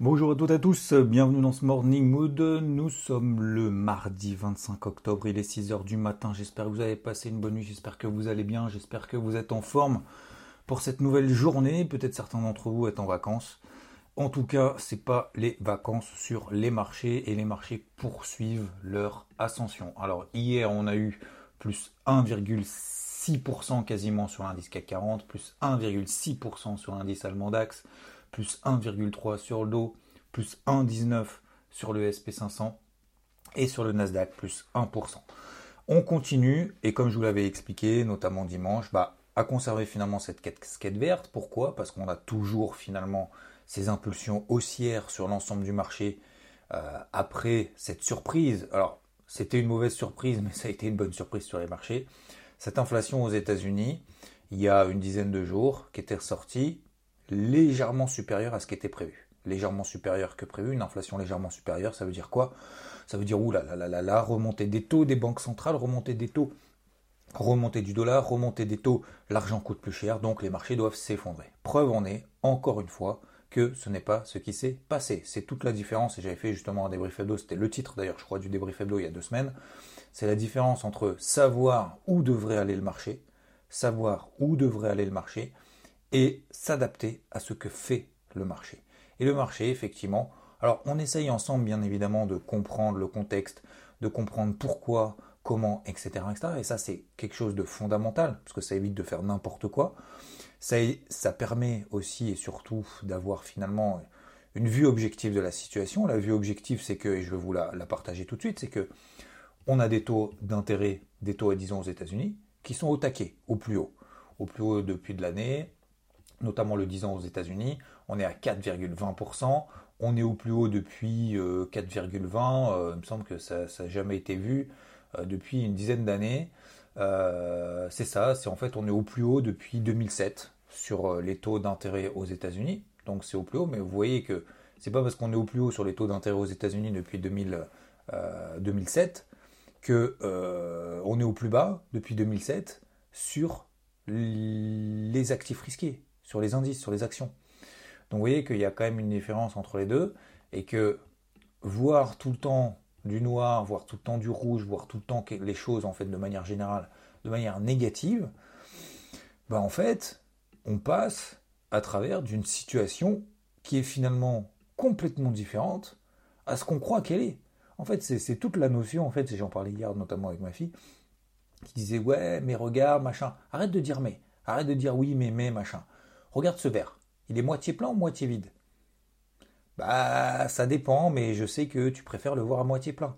Bonjour à toutes et à tous, bienvenue dans ce Morning Mood. Nous sommes le mardi 25 octobre, il est 6h du matin. J'espère que vous avez passé une bonne nuit, j'espère que vous allez bien, j'espère que vous êtes en forme pour cette nouvelle journée. Peut-être certains d'entre vous êtes en vacances. En tout cas, c'est pas les vacances sur les marchés et les marchés poursuivent leur ascension. Alors hier, on a eu plus 1,6% quasiment sur l'indice CAC 40, plus 1,6% sur l'indice allemand DAX, plus 1,3 sur le Dow, plus 1,19 sur le SP500 et sur le Nasdaq plus 1%. On continue et comme je vous l'avais expliqué, notamment dimanche, bah, à conserver finalement cette casquette verte. Pourquoi? Parce qu'on a toujours finalement ces impulsions haussières sur l'ensemble du marché euh, après cette surprise. Alors, c'était une mauvaise surprise, mais ça a été une bonne surprise sur les marchés. Cette inflation aux États-Unis, il y a une dizaine de jours, qui était ressortie légèrement supérieure à ce qui était prévu. Légèrement supérieure que prévu, une inflation légèrement supérieure, ça veut dire quoi? Ça veut dire, ouh là là là là, remontée des taux des banques centrales, remontée des taux, remontée du dollar, remontée des taux, l'argent coûte plus cher, donc les marchés doivent s'effondrer. Preuve en est, encore une fois, que ce n'est pas ce qui s'est passé. C'est toute la différence, et j'avais fait justement un débrief hebdo, c'était le titre d'ailleurs, je crois, du débrief hebdo il y a deux semaines. C'est la différence entre savoir où devrait aller le marché, savoir où devrait aller le marché, et s'adapter à ce que fait le marché. Et le marché, effectivement, alors on essaye ensemble, bien évidemment, de comprendre le contexte, de comprendre pourquoi, comment, etc. etc. et ça, c'est quelque chose de fondamental, parce que ça évite de faire n'importe quoi. Ça, ça permet aussi et surtout d'avoir finalement une vue objective de la situation. La vue objective, c'est que, et je vais vous la, partager tout de suite, c'est que on a des taux d'intérêt, des taux, disons, aux États-Unis, qui sont au taquet, au plus haut. Au plus haut depuis de l'année, notamment le 10 ans aux États-Unis, on est à 4,20%. On est au plus haut depuis 4,20. Euh, il me semble que ça n'a jamais été vu euh, depuis une dizaine d'années. Euh, c'est ça, c'est en fait on est au plus haut depuis 2007 sur les taux d'intérêt aux États-Unis. Donc c'est au plus haut, mais vous voyez que c'est pas parce qu'on est au plus haut sur les taux d'intérêt aux États-Unis depuis 2000, 2007 que est au plus bas depuis 2007 sur les actifs risqués, sur les indices, sur les actions. Donc vous voyez qu'il y a quand même une différence entre les deux et que voir tout le temps du noir, voir tout le temps du rouge, voir tout le temps les choses en fait de manière générale, de manière négative, bah en fait, on passe à travers d'une situation qui est finalement complètement différente à ce qu'on croit qu'elle est. En fait, c'est toute la notion, en fait, j'en parlais hier notamment avec ma fille, qui disait ouais, mais regarde, machin. Arrête de dire mais, arrête de dire oui, mais, mais, machin. Regarde ce verre. Il est moitié plein ou moitié vide? Bah, ça dépend, mais je sais que tu préfères le voir à moitié plein.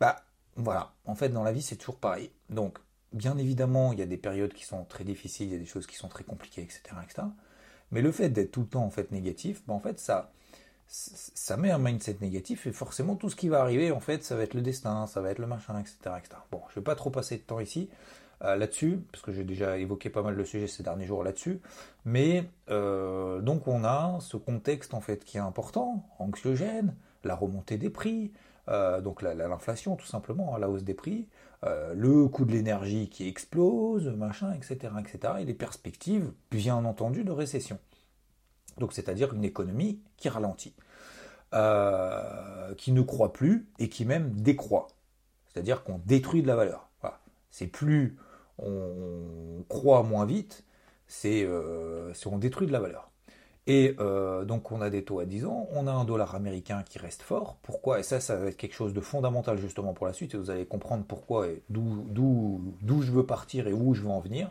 Bah, voilà. En fait, dans la vie, c'est toujours pareil. Donc, bien évidemment, il y a des périodes qui sont très difficiles, il y a des choses qui sont très compliquées, etc., etc. Mais le fait d'être tout le temps en fait négatif, bah, en fait, ça, ça met un mindset négatif et forcément tout ce qui va arriver, en fait, ça va être le destin, ça va être le machin, etc., etc. Bon, je vais pas trop passer de temps ici. Euh, là-dessus, parce que j'ai déjà évoqué pas mal de sujets ces derniers jours là-dessus. Mais euh, donc on a ce contexte en fait qui est important, anxiogène, la remontée des prix, euh, donc l'inflation tout simplement, hein, la hausse des prix, le coût de l'énergie qui explose, machin, etc., etc., et les perspectives, bien entendu, de récession. Donc c'est-à-dire une économie qui ralentit, qui ne croit plus et qui même décroît. C'est-à-dire qu'on détruit de la valeur. C'est plus on croit moins vite, c'est euh, on détruit de la valeur. Et euh, donc on a des taux à 10 ans, on a un dollar américain qui reste fort. Pourquoi? Et ça, ça va être quelque chose de fondamental justement pour la suite, et vous allez comprendre pourquoi et d'où je veux partir et où je veux en venir.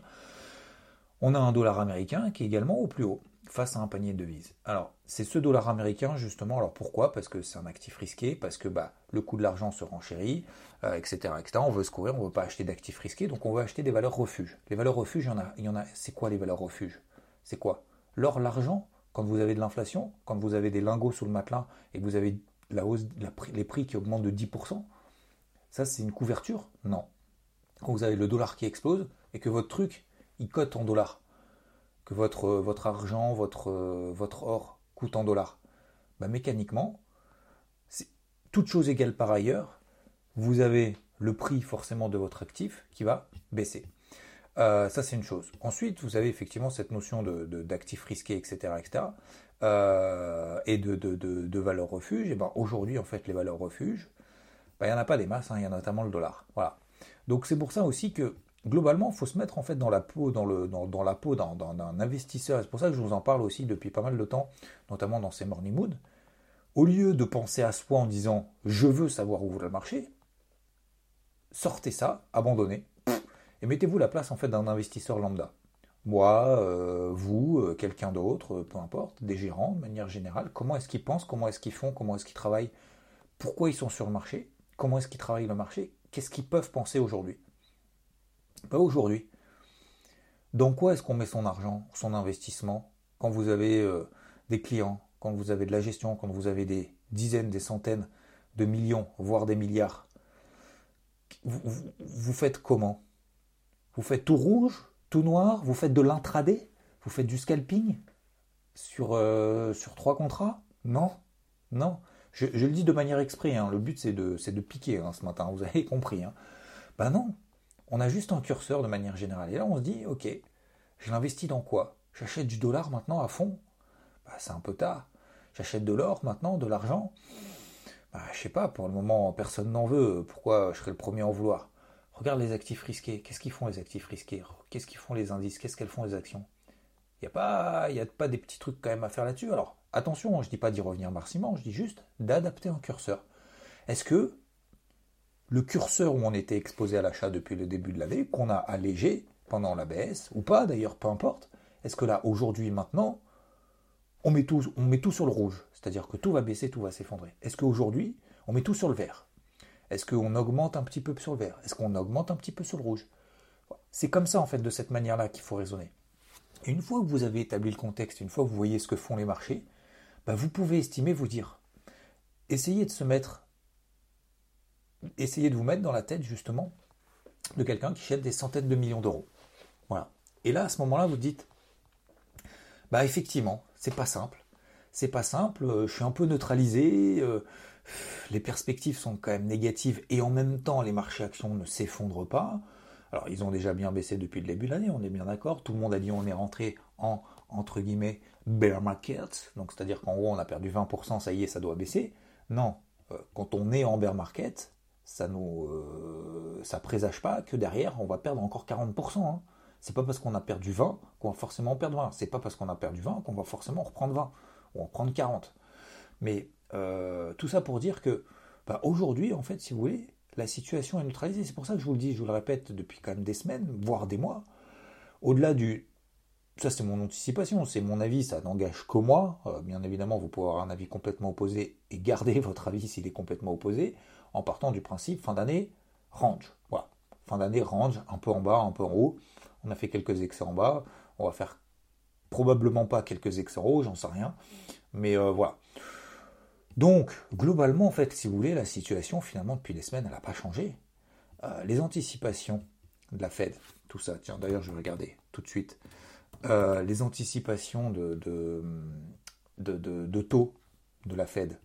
On a un dollar américain qui est également au plus haut face à un panier de devises. Alors, c'est ce dollar américain justement. Alors pourquoi? Parce que c'est un actif risqué, parce que bah, le coût de l'argent se renchérit, euh, etc.. On veut se couvrir, on ne veut pas acheter d'actifs risqués, donc on veut acheter des valeurs refuges. Les valeurs refuges, il y en a. A c'est quoi les valeurs refuges? C'est quoi? L'or, l'argent? Quand vous avez de l'inflation, quand vous avez des lingots sous le matelas et que vous avez la hausse, les prix qui augmentent de 10%, ça c'est une couverture? Non. Quand vous avez le dollar qui explose et que votre truc, il cote en dollars, que votre, votre argent, votre, votre or coûte en dollars, bah, mécaniquement, toute chose égale par ailleurs, vous avez le prix forcément de votre actif qui va baisser. Euh, ça, c'est une chose. Ensuite, vous avez effectivement cette notion d'actifs de, risqués, etc., etc., euh, et de, de, valeurs refuge. Ben, aujourd'hui, en fait, les valeurs refuges, ben, il n'y en a pas des masses, hein, il y a notamment le dollar. Voilà. Donc, c'est pour ça aussi que globalement, il faut se mettre en fait dans la peau, d'un investisseur. C'est pour ça que je vous en parle aussi depuis pas mal de temps, notamment dans ces morning mood. Au lieu de penser à soi en disant je veux savoir où va le marché, sortez ça, abandonnez, et mettez-vous la place en fait d'un investisseur lambda. Moi, euh, vous, euh, quelqu'un d'autre, euh, peu importe, des gérants de manière générale, comment est-ce qu'ils pensent, comment est-ce qu'ils font, comment est-ce qu'ils travaillent, pourquoi ils sont sur le marché, comment est-ce qu'ils travaillent le marché, qu'est-ce qu'ils peuvent penser aujourd'hui. Pas aujourd'hui. Dans quoi est-ce qu'on met son argent, son investissement, quand vous avez des clients, quand vous avez de la gestion, quand vous avez des dizaines, des centaines de millions, voire des milliards? Vous faites comment? Vous faites tout rouge, tout noir, vous faites de l'intraday, vous faites du scalping sur, euh, sur trois contrats? Non, non. Je, le dis de manière exprès, hein. le but c'est de, de piquer hein, ce matin, vous avez compris. Hein. Ben non, on a juste un curseur de manière générale. Et là on se dit, ok, je l'investis dans quoi? J'achète du dollar maintenant à fond? Ben, C'est un peu tard. J'achète de l'or maintenant, de l'argent? Bah, Je sais pas, pour le moment personne n'en veut, pourquoi je serais le premier à en vouloir? Regarde les actifs risqués. Qu'est-ce qu'ils font les actifs risqués? Qu'est-ce qu'ils font les indices? Qu'est-ce qu'elles font les actions? Il n'y a, pas, a pas des petits trucs quand même à faire là-dessus. Alors, attention, je ne dis pas d'y revenir marciment, je dis juste d'adapter un curseur. Est-ce que le curseur où on était exposé à l'achat depuis le début de l'année, qu'on a allégé pendant la baisse, ou pas d'ailleurs, peu importe, est-ce que là, aujourd'hui, maintenant, on met, tout, on met tout sur le rouge? C'est-à-dire que tout va baisser, tout va s'effondrer. Est-ce qu'aujourd'hui, on met tout sur le vert? Est-ce qu'on augmente un petit peu sur le vert? Est-ce qu'on augmente un petit peu sur le rouge? C'est comme ça, en fait, de cette manière-là qu'il faut raisonner. Et une fois que vous avez établi le contexte, une fois que vous voyez ce que font les marchés, bah, vous pouvez estimer, vous dire, essayez de se mettre, essayez de vous mettre dans la tête, justement, de quelqu'un qui achète des centaines de millions d'euros. Voilà. Et là, à ce moment-là, vous dites, bah effectivement, c'est pas simple. C'est pas simple, euh, je suis un peu neutralisé, euh, les perspectives sont quand même négatives et en même temps les marchés actions ne s'effondrent pas. Alors ils ont déjà bien baissé depuis le début de l'année, on est bien d'accord. Tout le monde a dit on est rentré en entre guillemets bear market, donc c'est-à-dire qu'en gros on a perdu 20%, ça y est, ça doit baisser. Non, euh, quand on est en bear market, ça nous euh, présage pas que derrière on va perdre encore 40%. Hein. C'est pas parce qu'on a perdu 20 qu'on va forcément perdre 20. C'est pas parce qu'on a perdu 20 qu'on va forcément reprendre 20 ou en prendre 40. Mais euh, tout ça pour dire que bah, aujourd'hui, en fait, si vous voulez, la situation est neutralisée. C'est pour ça que je vous le dis, je vous le répète depuis quand même des semaines, voire des mois. Au-delà du. Ça, c'est mon anticipation, c'est mon avis, ça n'engage que moi. Euh, bien évidemment, vous pouvez avoir un avis complètement opposé et garder votre avis s'il est complètement opposé, en partant du principe fin d'année, range. Voilà. Fin d'année, range, un peu en bas, un peu en haut. On a fait quelques excès en bas. On va faire probablement pas quelques excès en haut, j'en sais rien. Mais euh, voilà. Donc, globalement, en fait, si vous voulez, la situation, finalement, depuis des semaines, elle n'a pas changé. Euh, les anticipations de la Fed, tout ça, tiens, d'ailleurs, je vais regarder tout de suite. Euh, les anticipations de, de, taux de la Fed.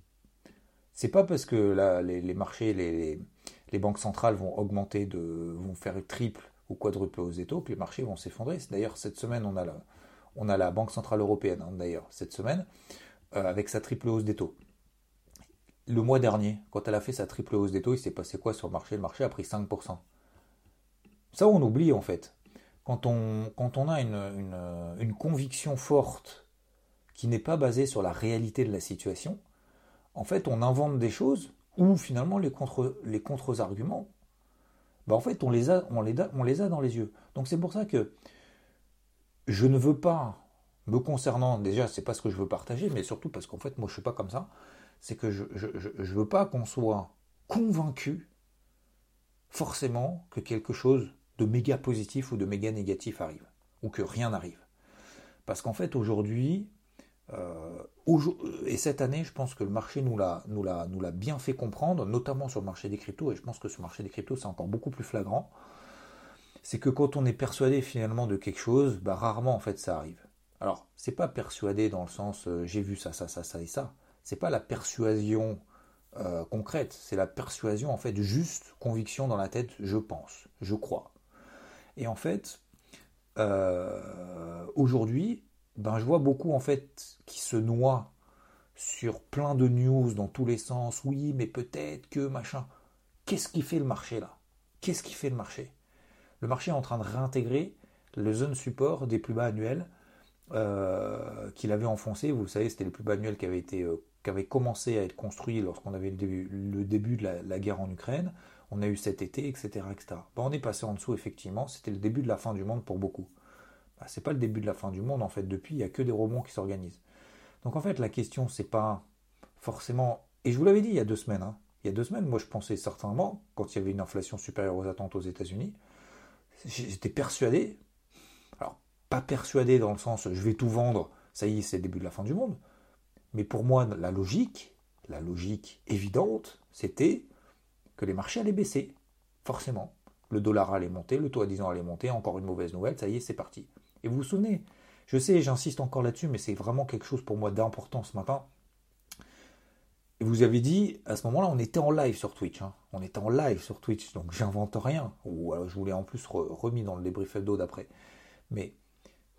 C'est pas parce que les, marchés, les, banques centrales vont augmenter, vont faire triple ou quadruple aux taux que les marchés vont s'effondrer. D'ailleurs, cette semaine, on a la, Banque Centrale Européenne, hein, d'ailleurs, cette semaine, euh, avec sa triple hausse des taux le mois dernier, quand elle a fait sa triple hausse des taux, il s'est passé quoi sur le marché? Le marché a pris 5%. Ça, on oublie en fait. Quand on a une, conviction forte qui n'est pas basée sur la réalité de la situation, en fait, on invente des choses où finalement les contre les contre-arguments, ben, en fait, on les, a, on, les on les a dans les yeux. Donc c'est pour ça que je ne veux pas, me concernant, déjà, c'est pas ce que je veux partager, mais surtout parce qu'en fait, moi, je suis pas comme ça c'est que je ne veux pas qu'on soit convaincu forcément que quelque chose de méga positif ou de méga négatif arrive, ou que rien n'arrive. Parce qu'en fait, aujourd'hui, et cette année, je pense que le marché nous l'a, bien fait comprendre, notamment sur le marché des cryptos, et je pense que sur le marché des cryptos, c'est encore beaucoup plus flagrant. C'est que quand on est persuadé finalement de quelque chose, bah, rarement en fait ça arrive. Alors, c'est pas persuadé dans le sens j'ai vu ça, ça, ça, ça et ça. C'est pas la persuasion euh, concrète, c'est la persuasion en fait juste conviction dans la tête, je pense, je crois. Et en fait, euh, aujourd'hui, ben, je vois beaucoup en fait qui se noient sur plein de news dans tous les sens. Oui, mais peut-être que machin. Qu'est-ce qui fait le marché là? Qu'est-ce qui fait le marché? Le marché est en train de réintégrer le zone support des plus bas annuels euh, qu'il avait enfoncé. Vous savez, c'était les plus bas annuels qui avaient été qui avait commencé à être construit lorsqu'on avait le début, le début de la, guerre en Ukraine. On a eu cet été, etc. etc. Ben, on est passé en dessous, effectivement. C'était le début de la fin du monde pour beaucoup. Ben, c'est pas le début de la fin du monde, en fait. Depuis, il n'y a que des rebonds qui s'organisent. Donc, en fait, la question, c'est pas forcément. Et je vous l'avais dit il y a deux semaines. Hein. Il y a deux semaines, moi, je pensais certainement, quand il y avait une inflation supérieure aux attentes aux États-Unis, j'étais persuadé. Alors, pas persuadé dans le sens je vais tout vendre, ça y est, c'est le début de la fin du monde. Mais pour moi, la logique, la logique évidente, c'était que les marchés allaient baisser. Forcément. Le dollar allait monter, le taux à 10 ans allait monter, encore une mauvaise nouvelle, ça y est, c'est parti. Et vous vous souvenez, je sais, j'insiste encore là-dessus, mais c'est vraiment quelque chose pour moi d'important ce matin. Et vous avez dit, à ce moment-là, on était en live sur Twitch. Hein. On était en live sur Twitch, donc j'invente rien. Ou je vous l'ai en plus remis dans le débrief d'eau d'après. Mais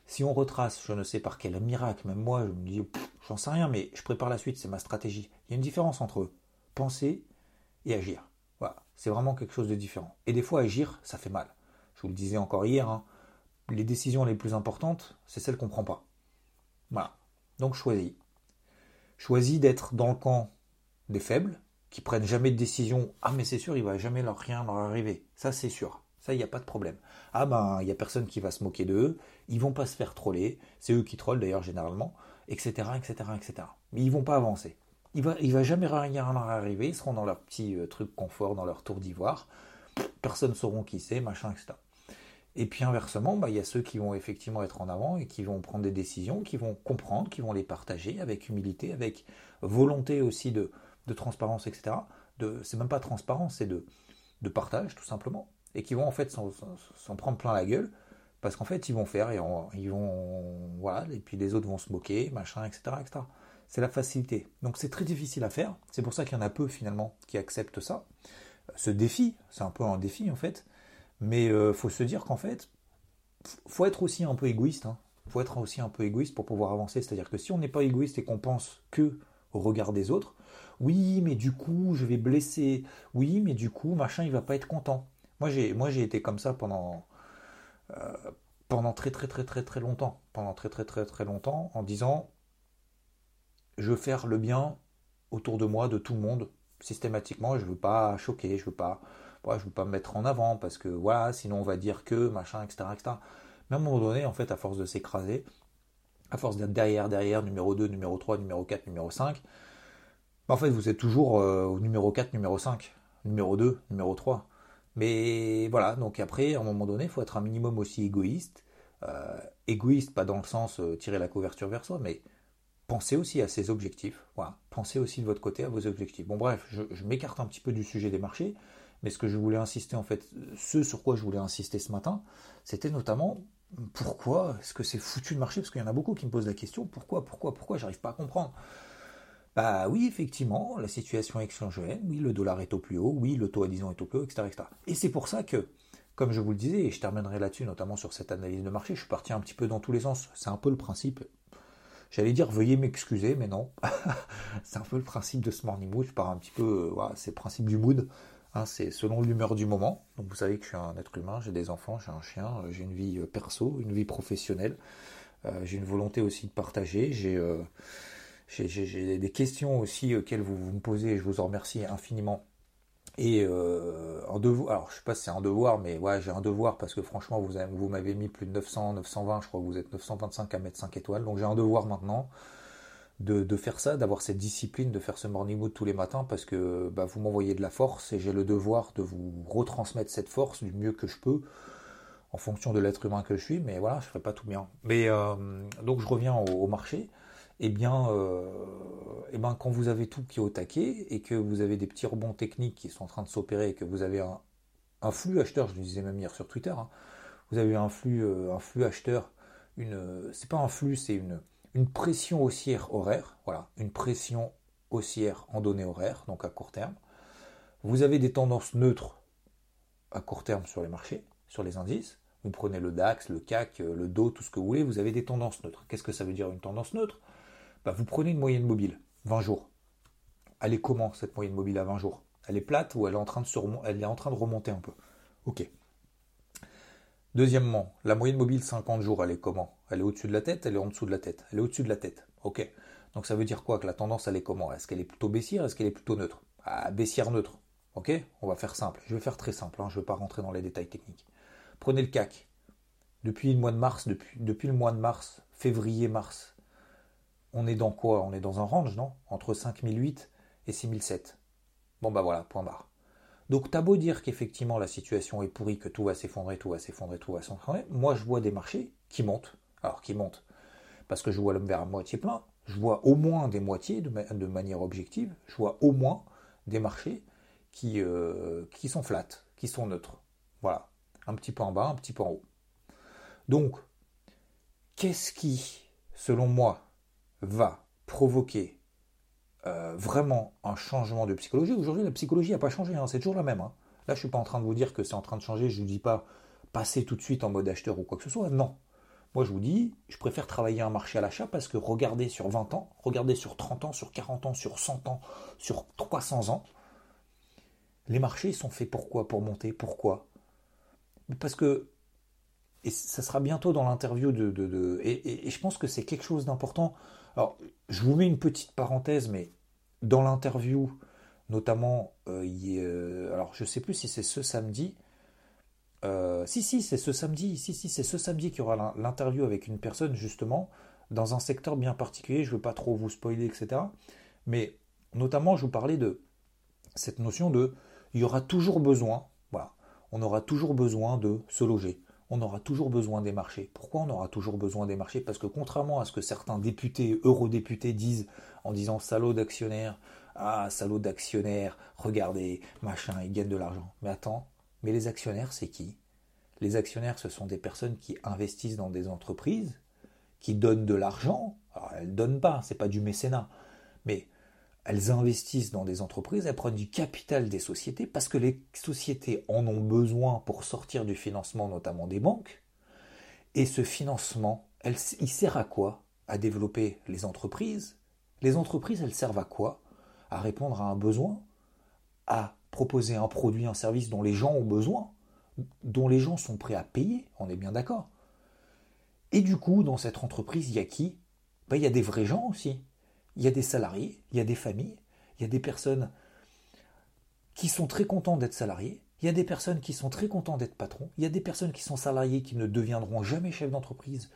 si on retrace, je ne sais par quel miracle, même moi, je me dis, j'en sais rien, mais je prépare la suite, c'est ma stratégie. Il y a une différence entre penser et agir. Voilà, c'est vraiment quelque chose de différent. Et des fois, agir, ça fait mal. Je vous le disais encore hier, hein, les décisions les plus importantes, c'est celles qu'on ne prend pas. Voilà. Donc choisis. Choisis d'être dans le camp des faibles, qui prennent jamais de décision. Ah mais c'est sûr, il va jamais leur rien leur arriver. Ça c'est sûr. Ça, il n'y a pas de problème. Ah ben, il n'y a personne qui va se moquer d'eux, ils vont pas se faire troller, c'est eux qui trollent d'ailleurs généralement, etc., etc., etc. Mais ils vont pas avancer. Il va, il va jamais rien leur arriver, ils seront dans leur petit euh, truc confort, dans leur tour d'ivoire, personne ne sauront qui c'est, machin, etc. Et puis inversement, bah, il y a ceux qui vont effectivement être en avant et qui vont prendre des décisions, qui vont comprendre, qui vont les partager avec humilité, avec volonté aussi de, transparence, etc. De, c'est même pas transparence, c'est de, partage tout simplement. Et qui vont en fait s'en prendre plein la gueule parce qu'en fait ils vont faire et ils vont voilà et puis les autres vont se moquer machin etc etc c'est la facilité. Donc c'est très difficile à faire. C'est pour ça qu'il y en a peu finalement qui acceptent ça. Ce défi c'est un peu un défi en fait mais euh, faut se dire qu'en fait faut être aussi un peu égoïste hein. faut être aussi un peu égoïste pour pouvoir avancer c'est à dire que si on n'est pas égoïste et qu'on pense que au regard des autres oui mais du coup je vais blesser oui mais du coup machin il va pas être content moi, j'ai, moi, j'ai été comme ça pendant, euh, pendant très, très, très, très, très longtemps. Pendant très, très, très, très longtemps, en disant, je veux faire le bien autour de moi, de tout le monde, systématiquement. Je veux pas choquer, je veux pas, je veux pas me mettre en avant parce que voilà, sinon on va dire que machin, etc., etc. Mais à un moment donné, en fait, à force de s'écraser, à force d'être derrière, derrière, numéro 2, numéro 3, numéro 4, numéro 5, bah, en fait, vous êtes toujours euh, au numéro 4, numéro 5, numéro 2, numéro 3. Mais voilà, donc après, à un moment donné, il faut être un minimum aussi égoïste. Euh, égoïste, pas dans le sens euh, tirer la couverture vers soi, mais pensez aussi à ses objectifs. Voilà. Pensez aussi de votre côté à vos objectifs. Bon, bref, je, m'écarte un petit peu du sujet des marchés, mais ce que je voulais insister, en fait, ce sur quoi je voulais insister ce matin, c'était notamment pourquoi est-ce que c'est foutu de marché Parce qu'il y en a beaucoup qui me posent la question pourquoi, pourquoi, pourquoi? J'arrive pas à comprendre. Bah oui, effectivement, la situation échangérienne, oui, le dollar est au plus haut, oui, le taux à 10 ans est au plus haut, etc. Et c'est pour ça que, comme je vous le disais, et je terminerai là-dessus, notamment sur cette analyse de marché, je suis parti un petit peu dans tous les sens. C'est un peu le principe. J'allais dire veuillez m'excuser, mais non. c'est un peu le principe de ce morning mood. Je pars un petit peu, euh, voilà, c'est le principe du mood. Hein, c'est selon l'humeur du moment. Vous savez que je suis un être humain, j'ai des enfants, j'ai un chien, euh, j'ai une vie euh, perso, une vie professionnelle. j'ai une volonté aussi de partager. J'ai j'ai des questions aussi auxquelles vous, me posez et je vous en remercie infiniment. Et euh, un devoir, alors je sais pas si c'est un devoir, mais ouais, j'ai un devoir parce que franchement, vous, vous m'avez mis plus de 900, 920, je crois que vous êtes 925 à mettre 5 étoiles. Donc j'ai un devoir maintenant de, faire ça, d'avoir cette discipline, de faire ce morning mood tous les matins parce que bah, vous m'envoyez de la force et j'ai le devoir de vous retransmettre cette force du mieux que je peux en fonction de l'être humain que je suis. Mais voilà, je ferai pas tout bien. Mais euh, donc je reviens au marché. eh bien, eh bien, quand vous avez tout qui est au taquet et que vous avez des petits rebonds techniques qui sont en train de s'opérer et que vous avez un, flux acheteur, je le disais même hier sur Twitter, hein, vous avez un flux, un flux acheteur, une, c'est pas un flux, c'est une, une pression haussière horaire, voilà, une pression haussière en données horaires, donc à court terme. Vous avez des tendances neutres à court terme sur les marchés, sur les indices. Vous prenez le DAX, le CAC, le DO, tout ce que vous voulez, vous avez des tendances neutres. Qu'est-ce que ça veut dire une tendance neutre? Bah, Vous prenez une moyenne mobile, 20 jours. Elle est comment cette moyenne mobile à 20 jours? Elle est plate ou elle est en train de, elle est en train de remonter un peu? Ok. Deuxièmement, la moyenne mobile 50 jours, elle est comment? Elle est au-dessus de la tête, elle est en dessous de la tête Elle est au-dessus de la tête. Ok. Donc ça veut dire quoi? Que la tendance, elle est comment? Est-ce qu'elle est plutôt baissière? Est-ce qu'elle est plutôt neutre? Ah, Baissière neutre. Ok? On va faire simple. Je vais faire très simple. Hein. je ne vais pas rentrer dans les détails techniques. Prenez le CAC. Depuis le mois de mars, depuis, le mois de mars, février-mars, on est dans quoi? On est dans un range, non? Entre 5008 et 6007. Bon bah voilà, point barre. Donc t'as beau dire qu'effectivement la situation est pourrie, que tout va s'effondrer, tout va s'effondrer, tout va s'effondrer, moi je vois des marchés qui montent. Alors qui montent parce que je vois l'homme vers à moitié plein, je vois au moins des moitiés de, manière objective, je vois au moins des marchés qui, euh, qui sont flats, qui sont neutres. Voilà, un petit peu en bas, un petit peu en haut. Donc, qu'est-ce qui, selon moi, va provoquer euh, vraiment un changement de psychologie? Aujourd'hui, la psychologie n'a pas changé, hein, c'est toujours la même. Hein. Là, je ne suis pas en train de vous dire que c'est en train de changer, je ne vous dis pas passer tout de suite en mode acheteur ou quoi que ce soit, non. Moi, je vous dis, je préfère travailler un marché à l'achat parce que regardez sur 20 ans, regardez sur 30 ans, sur 40 ans, sur 100 ans, sur 300 ans, les marchés sont faits pourquoi Pour monter? Pourquoi? Parce que, et ça sera bientôt dans l'interview de... et, je pense que c'est quelque chose d'important. Alors, je vous mets une petite parenthèse, mais dans l'interview, notamment, euh, euh, alors je ne sais plus si c'est ce samedi, euh, si, si, c'est ce samedi. Si, si, c'est ce samedi qu'il y aura l'interview avec une personne, justement, dans un secteur bien particulier. Je ne veux pas trop vous spoiler, etc. Mais notamment, je vous parlais de cette notion de il y aura toujours besoin, voilà, on aura toujours besoin de se loger. On aura toujours besoin des marchés. Pourquoi on aura toujours besoin des marchés? Parce que contrairement à ce que certains députés, eurodéputés disent en disant salaud d'actionnaires, ah salaud d'actionnaires, regardez, machin, ils gagnent de l'argent. Mais attends, mais les actionnaires, c'est qui? Les actionnaires, ce sont des personnes qui investissent dans des entreprises, qui donnent de l'argent. Alors, elles ne donnent pas, c'est pas du mécénat, mais elles investissent dans des entreprises, elles prennent du capital des sociétés parce que les sociétés en ont besoin pour sortir du financement, notamment des banques. Et ce financement, il sert à quoi? À développer les entreprises. Les entreprises, elles servent à quoi? À répondre à un besoin, à proposer un produit, un service dont les gens ont besoin, dont les gens sont prêts à payer, on est bien d'accord. Et du coup, dans cette entreprise, il y a qui? Ben, Il y a des vrais gens aussi. Il y a des salariés, il y a des familles, il y a des personnes qui sont très contents d'être salariés, il y a des personnes qui sont très contents d'être patrons, il y a des personnes qui sont salariés qui ne deviendront jamais chefs d'entreprise,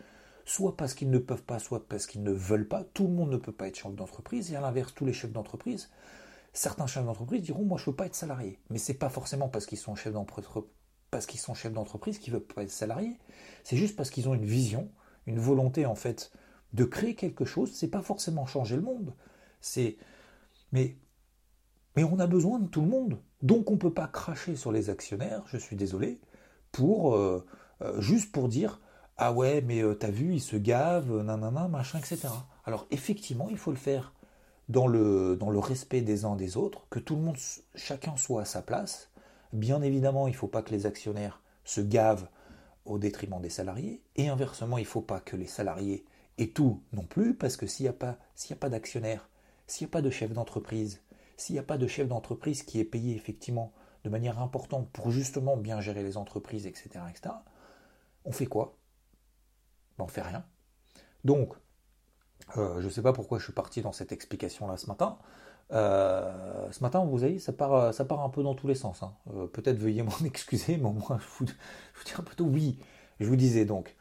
soit parce qu'ils ne peuvent pas, soit parce qu'ils ne veulent pas. Tout le monde ne peut pas être chef d'entreprise, et à l'inverse, tous les chefs d'entreprise Certains chefs d'entreprise diront Moi, je veux pas être salarié. Mais ce n'est pas forcément parce qu'ils sont chefs d'entreprise parce qu'ils sont chefs d'entreprise qu'ils veulent pas être salariés. C'est juste parce qu'ils ont une vision, une volonté en fait de créer quelque chose. C'est pas forcément changer le monde. C'est mais mais on a besoin de tout le monde. Donc on ne peut pas cracher sur les actionnaires. Je suis désolé pour euh, euh, juste pour dire ah ouais mais euh, t'as vu ils se gavent nanana machin etc. Alors effectivement il faut le faire dans le, respect des uns des autres, que tout le monde, chacun soit à sa place. Bien évidemment, il ne faut pas que les actionnaires se gavent au détriment des salariés, et inversement, il ne faut pas que les salariés aient tout non plus, parce que s'il n'y a pas, s'il s'il n'y a pas de chef d'entreprise, s'il n'y a pas de chef d'entreprise qui est payé effectivement de manière importante pour justement bien gérer les entreprises, etc., etc., on fait quoi? Ben, On fait rien. Donc, je ne sais pas pourquoi je suis parti dans cette explication-là ce matin. Euh, ce matin, vous voyez, ça part, ça part un peu dans tous les sens. Hein. Euh, peut-être veuillez m'en excuser, mais au moins, je vous, je un peu oui. Je vous disais donc,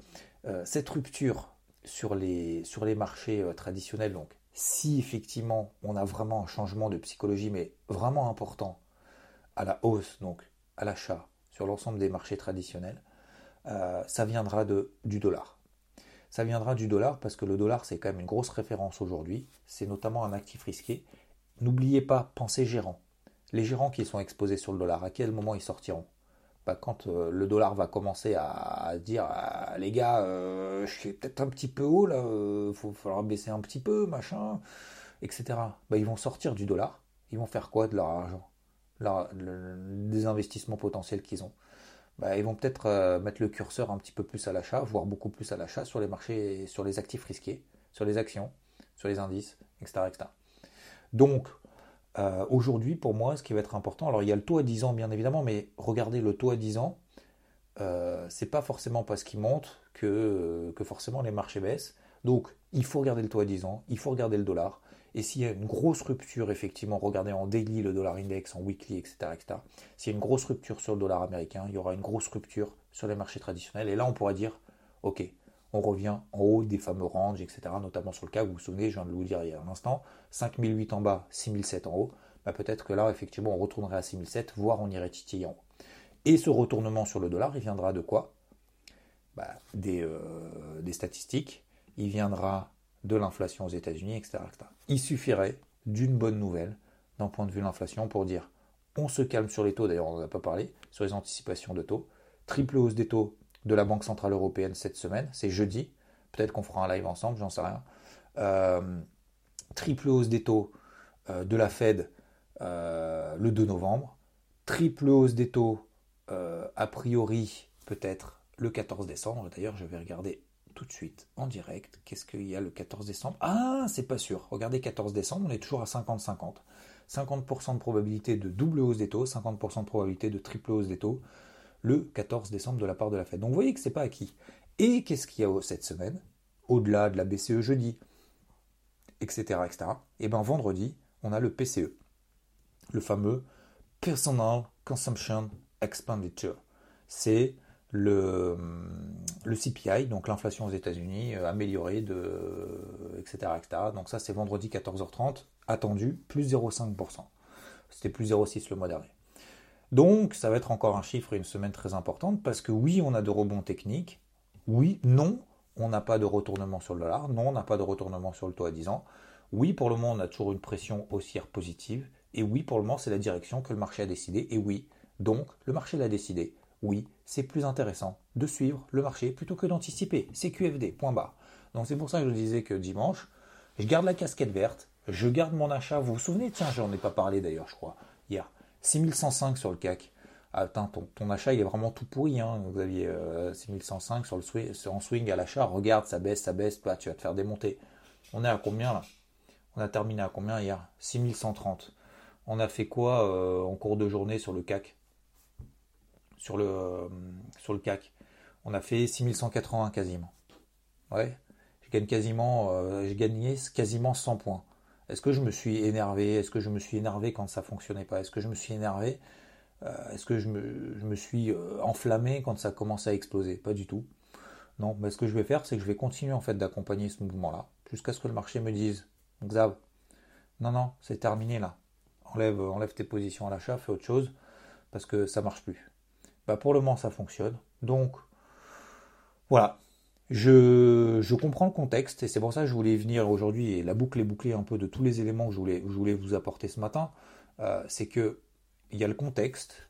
cette rupture sur les, sur les marchés traditionnels, donc, si effectivement on a vraiment un changement de psychologie, mais vraiment important, à la hausse, donc à l'achat, sur l'ensemble des marchés traditionnels, ça viendra de, du dollar Ça viendra du dollar parce que le dollar c'est quand même une grosse référence aujourd'hui. C'est notamment un actif risqué. N'oubliez pas, pensez gérant. Les gérants qui sont exposés sur le dollar, à quel moment ils sortiront? Bah, Quand euh, le dollar va commencer à, dire ah, les gars, euh, je suis peut-être un petit peu haut là, il euh, falloir baisser un petit peu, machin, etc. Bah, ils vont sortir du dollar. Ils vont faire quoi de leur argent? Des investissements potentiels qu'ils ont? Bah, ils vont peut-être mettre le curseur un petit peu plus à l'achat, voire beaucoup plus à l'achat sur les marchés, sur les actifs risqués, sur les actions, sur les indices, etc. Donc, euh, aujourd'hui, pour moi, ce qui va être important, alors il y a le taux à 10 ans, bien évidemment, mais regardez le taux à 10 ans, euh, c'est pas forcément parce qu'il monte que, que forcément les marchés baissent. Donc, il faut regarder le taux à 10 ans, il faut regarder le dollar. Et s'il y a une grosse rupture, effectivement, regardez en daily le dollar index, en weekly, etc. etc. S'il y a une grosse rupture sur le dollar américain, il y aura une grosse rupture sur les marchés traditionnels. Et là, on pourra dire, OK, on revient en haut des fameux ranges, etc. Notamment sur le cas, vous vous souvenez, je viens de vous dire il y a un instant, 5008 en bas, 6007 en haut. Bah peut-être que là, effectivement, on retournerait à 6007, voire on irait titiller en haut. Et ce retournement sur le dollar, il viendra de quoi? Bah, euh, des, statistiques, il viendra de l'inflation aux États-Unis, etc., Il suffirait d'une bonne nouvelle d'un point de vue de l'inflation pour dire on se calme sur les taux, d'ailleurs on n'en a pas parlé, sur les anticipations de taux, triple hausse des taux de la Banque Centrale Européenne cette semaine, c'est jeudi. Peut-être qu'on fera un live ensemble, j'en sais rien. Euh, triple hausse des taux euh, de la Fed euh, le 2 novembre. Triple hausse des taux, a priori, peut-être le 14 décembre. D'ailleurs, je vais regarder tout de suite en direct. Qu'est-ce qu'il y a le 14 décembre? Ah, c'est pas sûr. Regardez, 14 décembre, on est toujours à 50-50. 50% de probabilité de double hausse des taux, 50% de probabilité de triple hausse des taux le 14 décembre de la part de la Fed. Donc vous voyez que c'est pas acquis. Et qu'est-ce qu'il y a cette semaine? Au-delà de la BCE jeudi, etc. etc. Et bien vendredi, on a le PCE, le fameux Personal Consumption Expenditure. C'est le, le CPI, donc l'inflation aux États-Unis, euh, améliorée, de, etc., etc. Donc ça, c'est vendredi 14h30, attendu, plus 0,5%. C'était plus 0,6 le mois dernier. Donc ça va être encore un chiffre et une semaine très importante parce que oui, on a de rebonds techniques, oui, non, on n'a pas de retournement sur le dollar, non, on n'a pas de retournement sur le taux à 10 ans, oui, pour le moment, on a toujours une pression haussière positive, et oui, pour le moment, c'est la direction que le marché a décidé, et oui, donc le marché l'a décidé, oui, c'est plus intéressant de suivre le marché plutôt que d'anticiper, c'est QFD, point barre. Donc c'est pour ça que je disais que dimanche, je garde la casquette verte, je garde mon achat, vous vous souvenez, tiens, j'en ai pas parlé d'ailleurs, je crois, hier. 6105 sur le CAC. Ah, ton, achat il est vraiment tout pourri. Hein. Vous aviez 6105 euh, sur le swing, en swing à l'achat. Regarde, ça baisse, ça baisse. Bah, tu vas te faire démonter. On est à combien là? On a terminé à combien hier? 6130. On a fait quoi euh, en cours de journée sur le CAC? Sur le, euh, sur le CAC? On a fait 6180 quasiment. Ouais. Je gagne quasiment, j'ai gagné quasiment 100 points. Est-ce que je me suis énervé? Est-ce que je me suis énervé quand ça fonctionnait pas? Est-ce que je me suis énervé? Euh, Est-ce que je me, suis euh, enflammé quand ça commençait à exploser? Pas du tout. Non, mais ce que je vais faire, c'est que je vais continuer en fait d'accompagner ce mouvement-là, jusqu'à ce que le marché me dise Xav, non, non, c'est terminé là. Enlève, enlève tes positions à l'achat, fais autre chose, parce que ça marche plus. Bah, pour le moment, ça fonctionne. Donc, voilà, je, comprends le contexte et c'est pour ça que je voulais venir aujourd'hui et la boucle est bouclée un peu de tous les éléments que je voulais, je voulais vous apporter ce matin. Euh, c'est que il y a le contexte,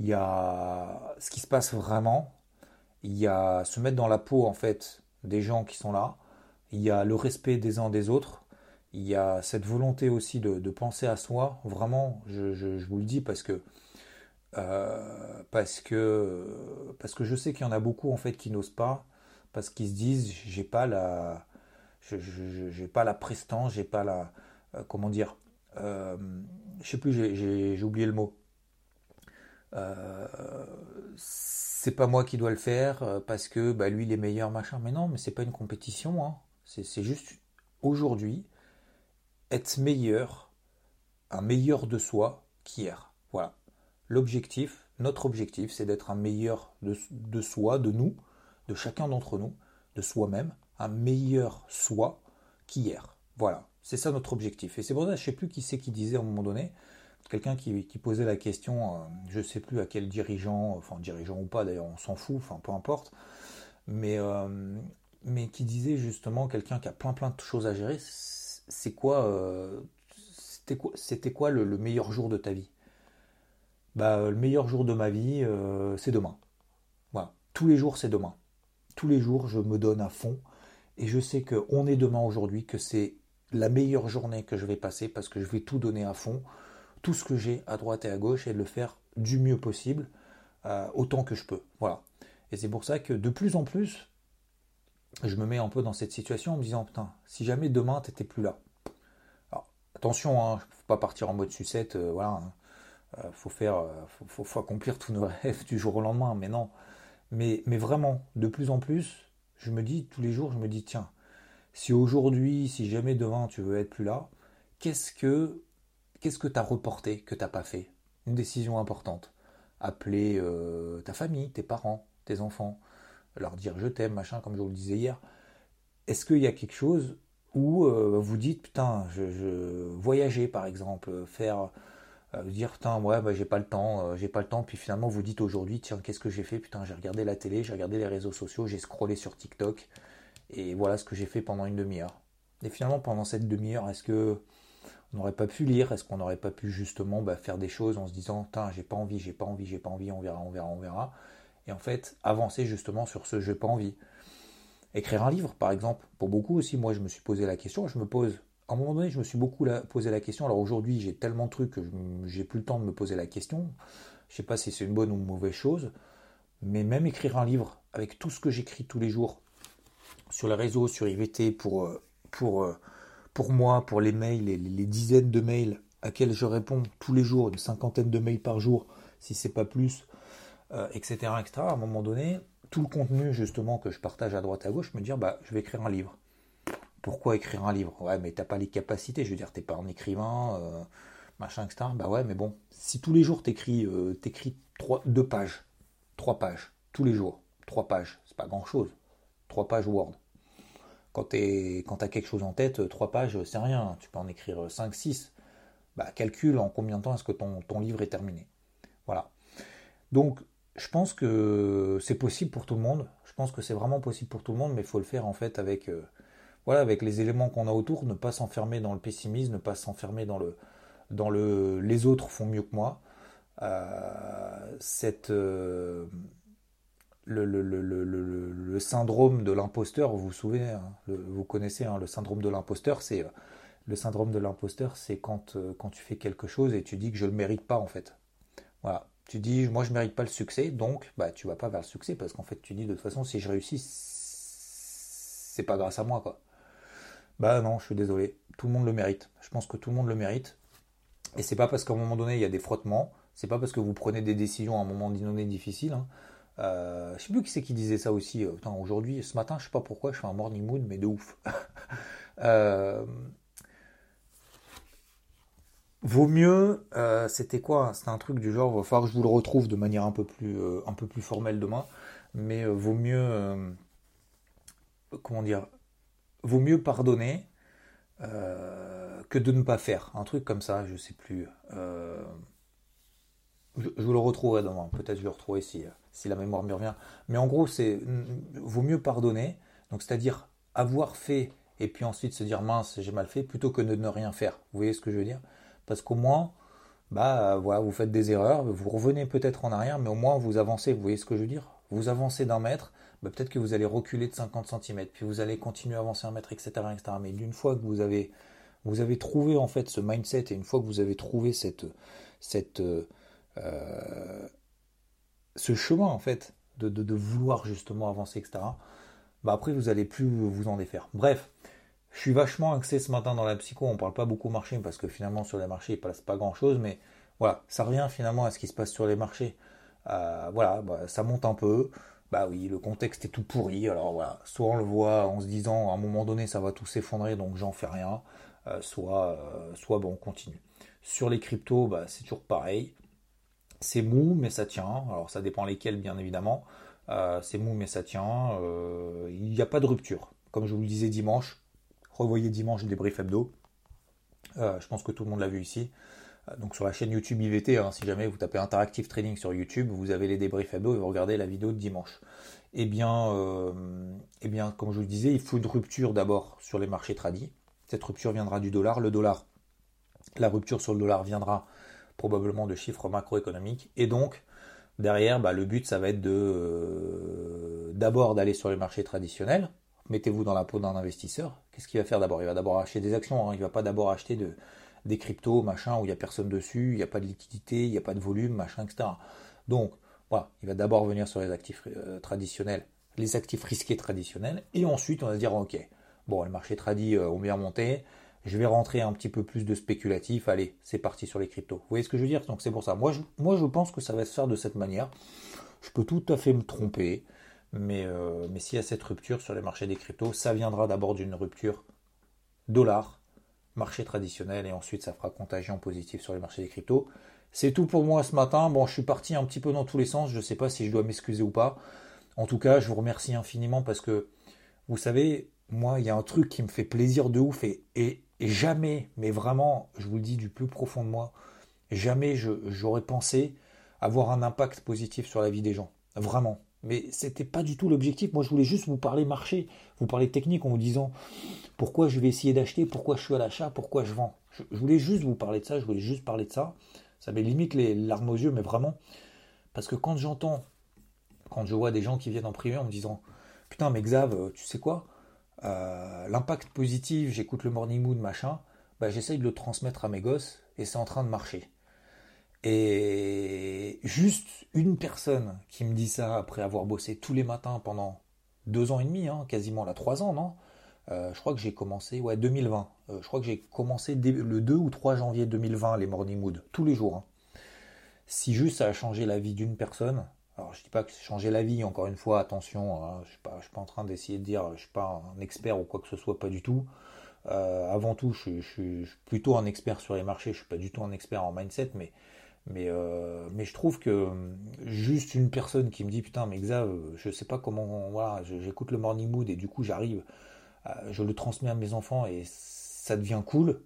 il y a ce qui se passe vraiment, il y a se mettre dans la peau en fait des gens qui sont là, il y a le respect des uns des autres, il y a cette volonté aussi de, penser à soi. Vraiment, je, vous le dis parce que euh, parce que parce que je sais qu'il y en a beaucoup en fait qui n'osent pas parce qu'ils se disent j'ai pas la j'ai pas la prestance, j'ai pas la euh, comment dire euh, je sais plus j'ai oublié le mot. Euh, c'est pas moi qui dois le faire parce que bah, lui il est meilleur machin. Mais non mais c'est pas une compétition hein. c'est juste aujourd'hui être meilleur un meilleur de soi qu'hier. Voilà l'objectif notre objectif c'est d'être un meilleur de, soi de nous de chacun d'entre nous, de soi-même, un meilleur soi qu'hier. Voilà, c'est ça notre objectif. Et c'est pour ça, je ne sais plus qui c'est qui disait à un moment donné, quelqu'un qui, posait la question, euh, je ne sais plus à quel dirigeant, enfin dirigeant ou pas d'ailleurs, on s'en fout, enfin peu importe, mais, euh, qui disait justement quelqu'un qui a plein plein de choses à gérer, c'est quoi, euh, c'était quoi, c'était quoi le, meilleur jour de ta vie? Bah le meilleur jour de ma vie, euh, c'est demain. Voilà, tous les jours c'est demain. Tous les jours je me donne à fond et je sais que on est demain aujourd'hui, que c'est la meilleure journée que je vais passer parce que je vais tout donner à fond, tout ce que j'ai à droite et à gauche et de le faire du mieux possible, euh, autant que je peux. Voilà. Et c'est pour ça que de plus en plus, je me mets un peu dans cette situation en me disant putain, si jamais demain t'étais plus là. Alors, attention, hein, faut pas partir en mode sucette, euh, voilà. Hein. Euh, faut faire, faut, accomplir tous nos rêves du jour au lendemain, mais non. Mais, mais vraiment, de plus en plus, je me dis tous les jours, je me dis tiens, si aujourd'hui, si jamais demain tu veux être plus là, qu'est-ce que qu'est-ce que tu as reporté, que tu n'as pas fait? Une décision importante. Appeler euh, ta famille, tes parents, tes enfants, leur dire je t'aime, machin, comme je vous le disais hier. Est-ce qu'il y a quelque chose où euh, vous dites putain, je, voyager par exemple, faire euh, dire putain ouais bah, j'ai pas le temps, j'ai pas le temps, puis finalement vous dites aujourd'hui tiens qu'est-ce que j'ai fait? Putain j'ai regardé la télé, j'ai regardé les réseaux sociaux, j'ai scrollé sur TikTok et voilà ce que j'ai fait pendant une demi-heure. Et finalement pendant cette demi-heure est-ce que on n'aurait pas pu lire? Est-ce qu'on n'aurait pas pu justement bah, faire des choses en se disant j'ai pas envie, j'ai pas envie, j'ai pas envie, on verra, on verra, on verra Et en fait, avancer justement sur ce j'ai pas envie. Écrire un livre, par exemple. Pour beaucoup aussi, moi je me suis posé la question, je me pose. À un moment donné, je me suis beaucoup posé la question. Alors aujourd'hui, j'ai tellement de trucs que j'ai plus le temps de me poser la question. Je sais pas si c'est une bonne ou une mauvaise chose. Mais même écrire un livre, avec tout ce que j'écris tous les jours, sur les réseaux, sur IVT, pour, euh, euh, pour moi, pour les mails, les, dizaines de mails à quels je réponds tous les jours, une cinquantaine de mails par jour, si c'est pas plus, etc., euh, etc., à un moment donné, tout le contenu justement que je partage à droite à gauche, me dire bah je vais écrire un livre. Pourquoi écrire un livre? Ouais, mais t'as pas les capacités, je veux dire, t'es pas un écrivain, euh, machin, etc. Bah ouais, mais bon, si tous les jours t'écris, euh, deux pages, trois pages, tous les jours, trois pages, c'est pas grand chose, trois pages Word. Quand tu as quelque chose en tête, trois pages, c'est rien. Tu peux en écrire 5, 6. Bah, calcule en combien de temps est-ce que ton, livre est terminé. Voilà. Donc, je pense que c'est possible pour tout le monde. Je pense que c'est vraiment possible pour tout le monde, mais il faut le faire en fait avec, euh, voilà, avec les éléments qu'on a autour, ne pas s'enfermer dans le pessimisme, ne pas s'enfermer dans le, dans le les autres font mieux que moi. Euh, cette, euh, le, syndrome de l'imposteur, vous vous souvenez, hein, vous connaissez hein, le syndrome de l'imposteur, c'est le syndrome de l'imposteur, c'est quand, euh, quand tu fais quelque chose et tu dis que je ne le mérite pas en fait. Voilà, tu dis moi je ne mérite pas le succès, donc bah tu vas pas vers le succès parce qu'en fait tu dis de toute façon si je réussis, c'est pas grâce à moi quoi. Bah non, je suis désolé, tout le monde le mérite. Je pense que tout le monde le mérite. Et c'est pas parce qu'à un moment donné il y a des frottements, c'est pas parce que vous prenez des décisions à un moment donné difficile. Hein, euh, je sais plus qui c'est qui disait ça aussi. Euh, aujourd'hui, ce matin, je sais pas pourquoi, je fais un morning mood, mais de ouf. euh, vaut mieux, euh, c'était quoi? C'était un truc du genre, il va falloir que je vous le retrouve de manière un peu plus formelle demain, mais vaut mieux, comment dire, vaut mieux pardonner que de ne pas faire. Un truc comme ça, je sais plus. Je, vous le retrouverai demain. Peut-être je le retrouverai si, si la mémoire me revient. Mais en gros, c'est vaut mieux pardonner. Donc, c'est-à-dire avoir fait et puis ensuite se dire mince, j'ai mal fait, plutôt que de ne rien faire. Vous voyez ce que je veux dire? Parce qu'au moins, bah voilà, vous faites des erreurs, vous revenez peut-être en arrière, mais au moins vous avancez. Vous voyez ce que je veux dire? Vous avancez d'un mètre, bah, peut-être que vous allez reculer de 50 cm, puis vous allez continuer à avancer un mètre, etc., etc. Mais d'une fois que vous avez trouvé en fait ce mindset et une fois que vous avez trouvé cette euh, euh, ce chemin en fait de, vouloir justement avancer, etc. Bah après vous allez plus vous en défaire. Bref, je suis vachement axé ce matin dans la psycho. On parle pas beaucoup marché parce que finalement sur les marchés il passe pas grand chose, mais voilà, ça revient finalement à ce qui se passe sur les marchés. Euh, voilà, bah, ça monte un peu. Bah oui, le contexte est tout pourri. Alors voilà, soit on le voit en se disant à un moment donné ça va tout s'effondrer donc j'en fais rien, euh, soit, soit bon on continue. Sur les cryptos, bah, c'est toujours pareil. C'est mou, mais ça tient. Alors ça dépend lesquels, bien évidemment. Euh, c'est mou, mais ça tient. Euh, il n'y a pas de rupture. Comme je vous le disais dimanche, revoyez dimanche des briefs hebdo. Euh, je pense que tout le monde l'a vu ici. Donc sur la chaîne YouTube IVT, hein, si jamais vous tapez Interactive Trading sur YouTube, vous avez les débriefs hebdo et vous regardez la vidéo de dimanche. Eh bien, euh, eh bien, comme je vous le disais, il faut une rupture d'abord sur les marchés tradis. Cette rupture viendra du dollar. Le dollar, la rupture sur le dollar viendra probablement de chiffres macroéconomiques. Et donc, derrière, bah, le but, ça va être de euh, d'abord d'aller sur les marchés traditionnels. Mettez-vous dans la peau d'un investisseur. Qu'est-ce qu'il va faire d'abord? Il va d'abord acheter des actions. Hein. Il ne va pas d'abord acheter de, des cryptos, machin, où il n'y a personne dessus, il n'y a pas de liquidité, il n'y a pas de volume, machin, etc. Donc, voilà, il va d'abord venir sur les actifs euh, traditionnels, les actifs risqués traditionnels, et ensuite on va se dire, ok, bon, le marché tradit euh, ont bien monté, je vais rentrer un petit peu plus de spéculatif, allez, c'est parti sur les cryptos. Vous voyez ce que je veux dire? Donc c'est pour ça. Moi je, moi, je pense que ça va se faire de cette manière. Je peux tout à fait me tromper, mais, euh, mais s'il y a cette rupture sur les marchés des cryptos, ça viendra d'abord d'une rupture dollar, marché traditionnel, et ensuite ça fera contagion positive sur les marchés des cryptos. C'est tout pour moi ce matin. Bon, je suis parti un petit peu dans tous les sens. Je ne sais pas si je dois m'excuser ou pas. En tout cas, je vous remercie infiniment parce que, vous savez, moi, il y a un truc qui me fait plaisir de ouf et, et, jamais, mais vraiment, je vous le dis du plus profond de moi, jamais j'aurais pensé avoir un impact positif sur la vie des gens. Vraiment. Mais c'était pas du tout l'objectif. Moi, je voulais juste vous parler marché, vous parler technique en vous disant pourquoi je vais essayer d'acheter, pourquoi je suis à l'achat, pourquoi je vends. je, voulais juste vous parler de ça, je voulais juste parler de ça. Ça met limite les larmes aux yeux, mais vraiment. Parce que quand j'entends, quand je vois des gens qui viennent en privé en me disant Putain, mais Xav, euh, tu sais quoi euh, L'impact positif, j'écoute le morning mood, machin, bah, j'essaye de le transmettre à mes gosses et c'est en train de marcher. Et juste une personne qui me dit ça après avoir bossé tous les matins pendant deux ans et demi, hein, quasiment là, trois ans, non? Euh, je crois que j'ai commencé, ouais, 2020. Euh, je crois que j'ai commencé le 2 ou 3 janvier 2020 les Morning Mood, tous les jours. Hein. Si juste ça a changé la vie d'une personne, alors je dis pas que c'est changé la vie, encore une fois, attention, hein, je ne suis, pas en train d'essayer de dire, je ne suis pas un expert ou quoi que ce soit, pas du tout. Euh, avant tout, je, suis plutôt un expert sur les marchés, je ne suis pas du tout un expert en mindset, mais, mais, mais je trouve que juste une personne qui me dit putain mais Xav, je sais pas comment, voilà, j'écoute le morning mood et du coup j'arrive euh, je le transmets à mes enfants et ça devient cool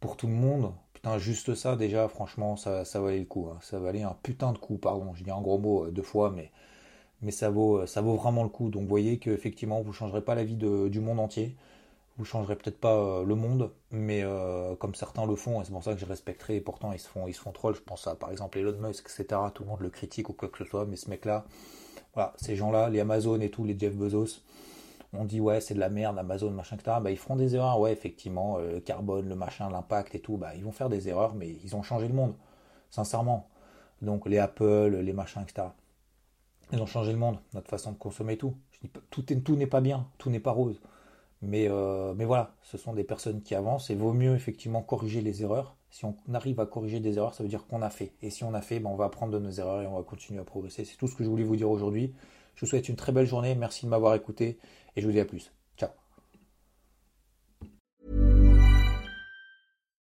pour tout le monde. Putain, juste ça, déjà, franchement, ça, ça valait le coup. Hein. Ça valait un putain de coup, pardon. Je dis un gros mot euh, deux fois, mais, mais ça, vaut, euh, ça vaut vraiment le coup. Donc, vous voyez qu'effectivement, vous ne changerez pas la vie du monde entier. Vous changerez peut-être pas le monde, mais comme certains le font, et c'est pour ça que je respecterai, et pourtant ils se font, ils se font troll, je pense à par exemple Elon Musk, etc. Tout le monde le critique ou quoi que ce soit, mais ce mec-là, voilà, ces gens-là, les Amazon et tout, les Jeff Bezos, on dit ouais c'est de la merde, Amazon, machin, etc. Bah, ils feront des erreurs, ouais effectivement, euh, le carbone, le machin, l'impact et tout, bah, ils vont faire des erreurs, mais ils ont changé le monde, sincèrement. Donc les Apple, les machins, etc. Ils ont changé le monde, notre façon de consommer tout. Je dis, tout, tout n'est pas bien, tout n'est pas rose. Mais, euh, mais voilà, ce sont des personnes qui avancent et vaut mieux effectivement corriger les erreurs. Si on arrive à corriger des erreurs, ça veut dire qu'on a fait. Et si on a fait, ben on va apprendre de nos erreurs et on va continuer à progresser. C'est tout ce que je voulais vous dire aujourd'hui. Je vous souhaite une très belle journée. Merci de m'avoir écouté et je vous dis à plus.